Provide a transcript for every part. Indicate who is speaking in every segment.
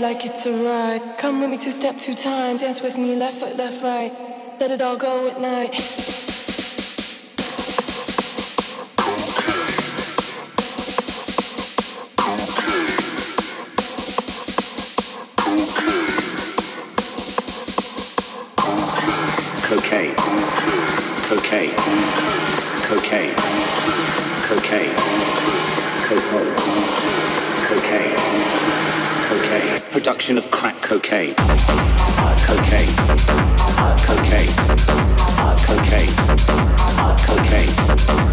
Speaker 1: Like it's a ride. Come with me two step two times, dance with me left foot, left right. Let it all go at night.
Speaker 2: Cocaine, cocaine, cocaine, cocaine, production of crack cocaine. Cocaine. Cocaine. Cocaine. Cocaine. Cocaine.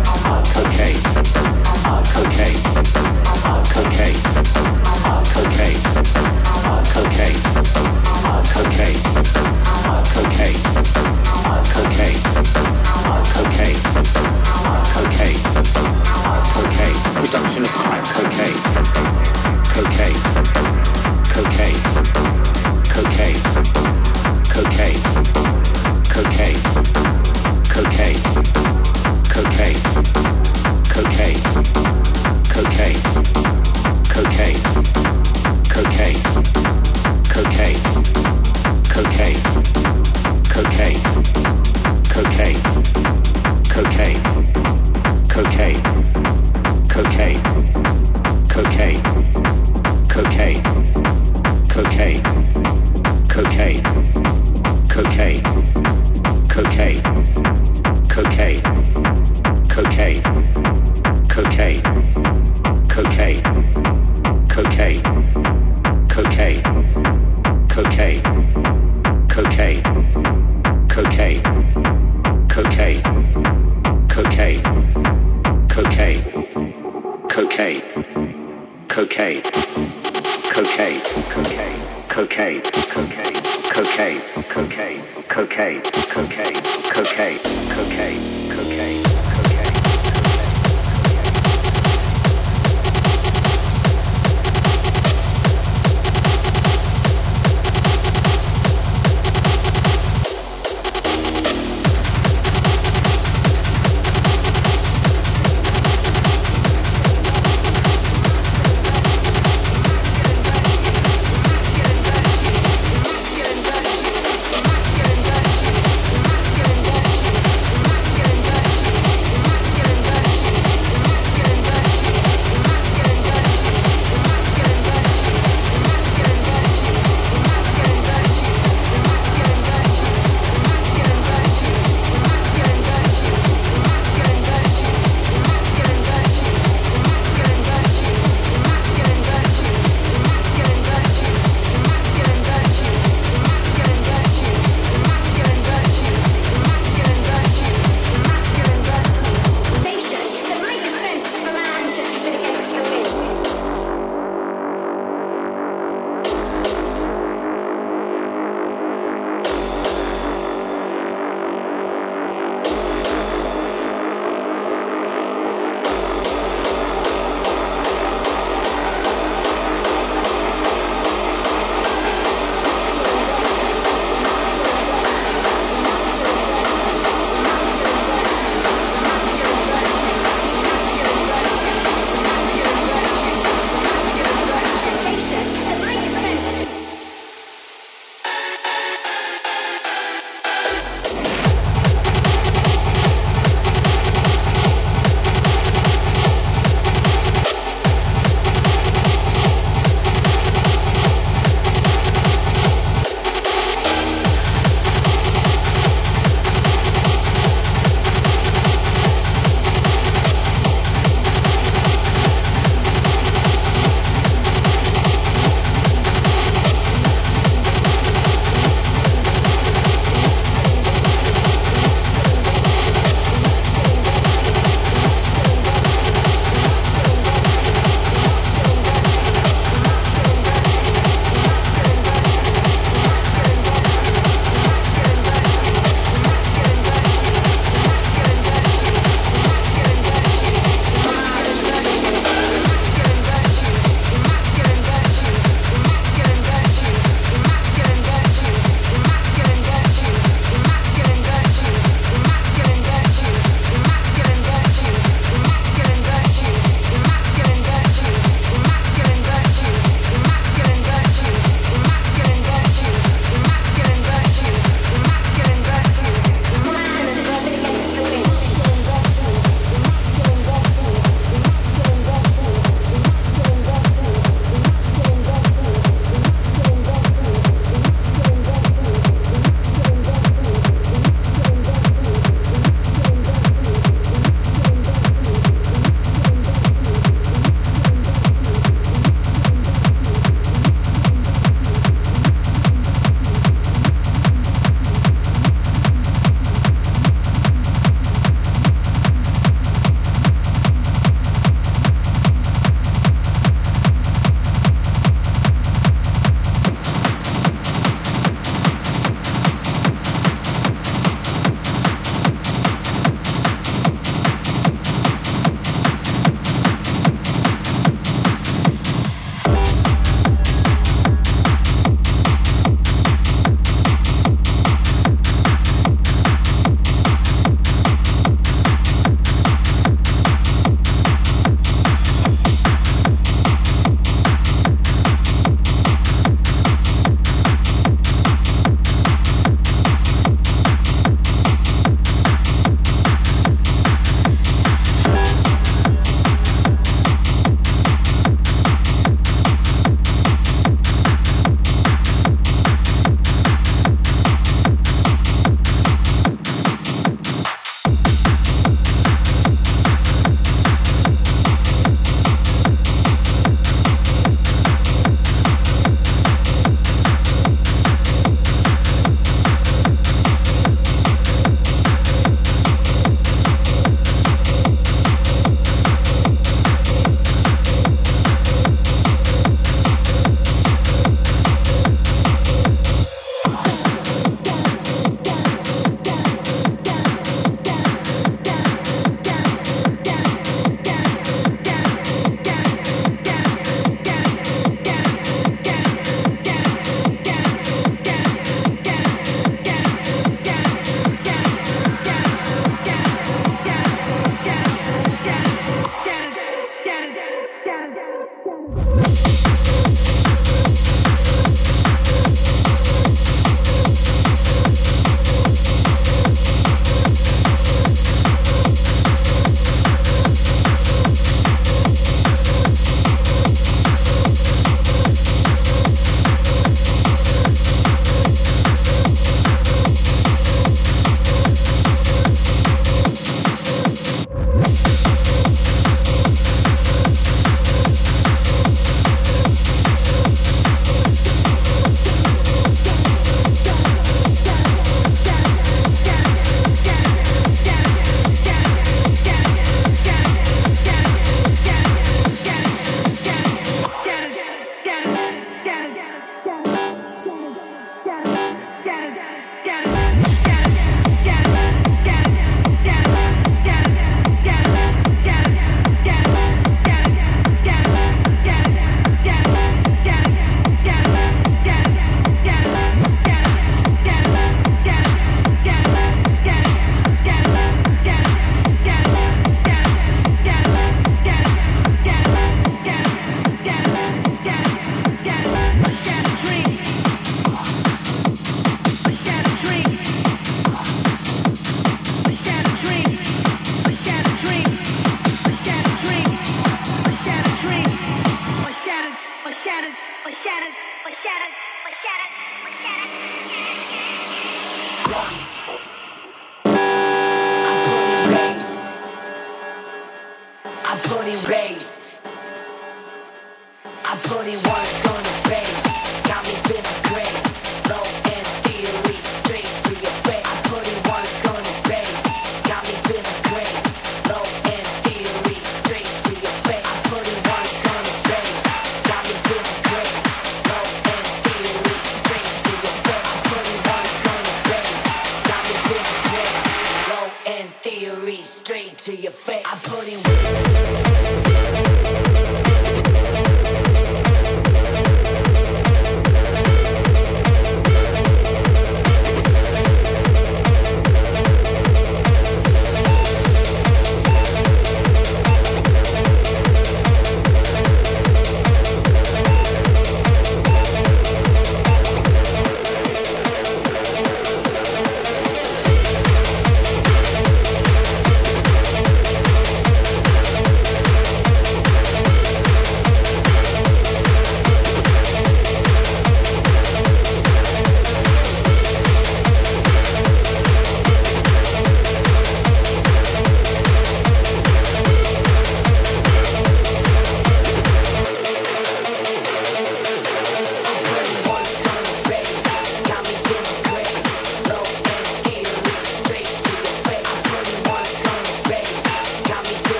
Speaker 3: Got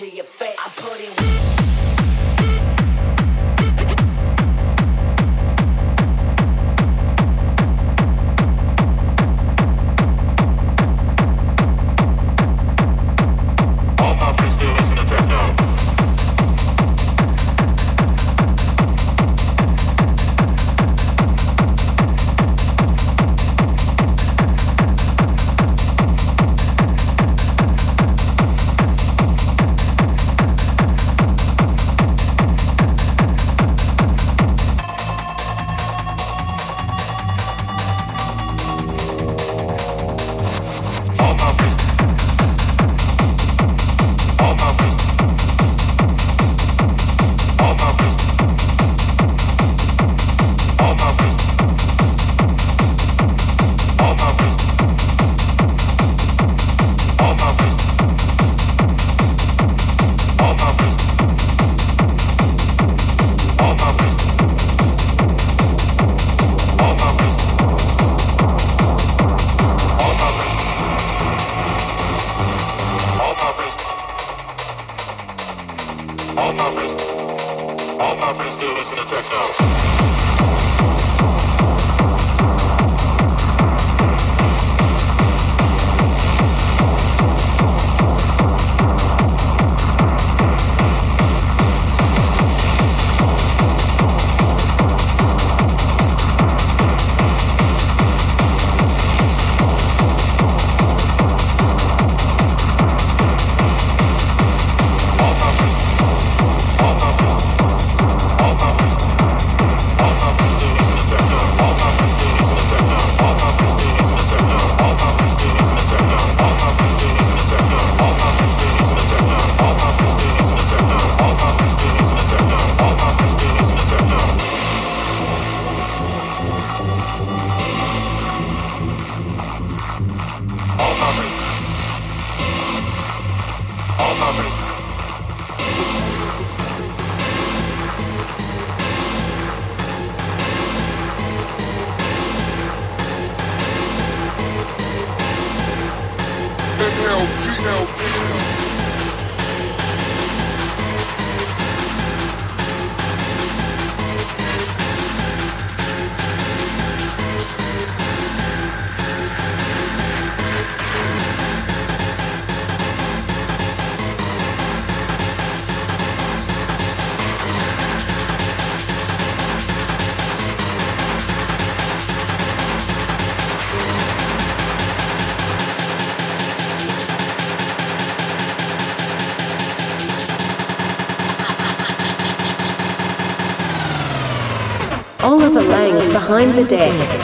Speaker 4: to your face. The deck.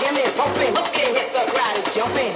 Speaker 5: Gym is open. Look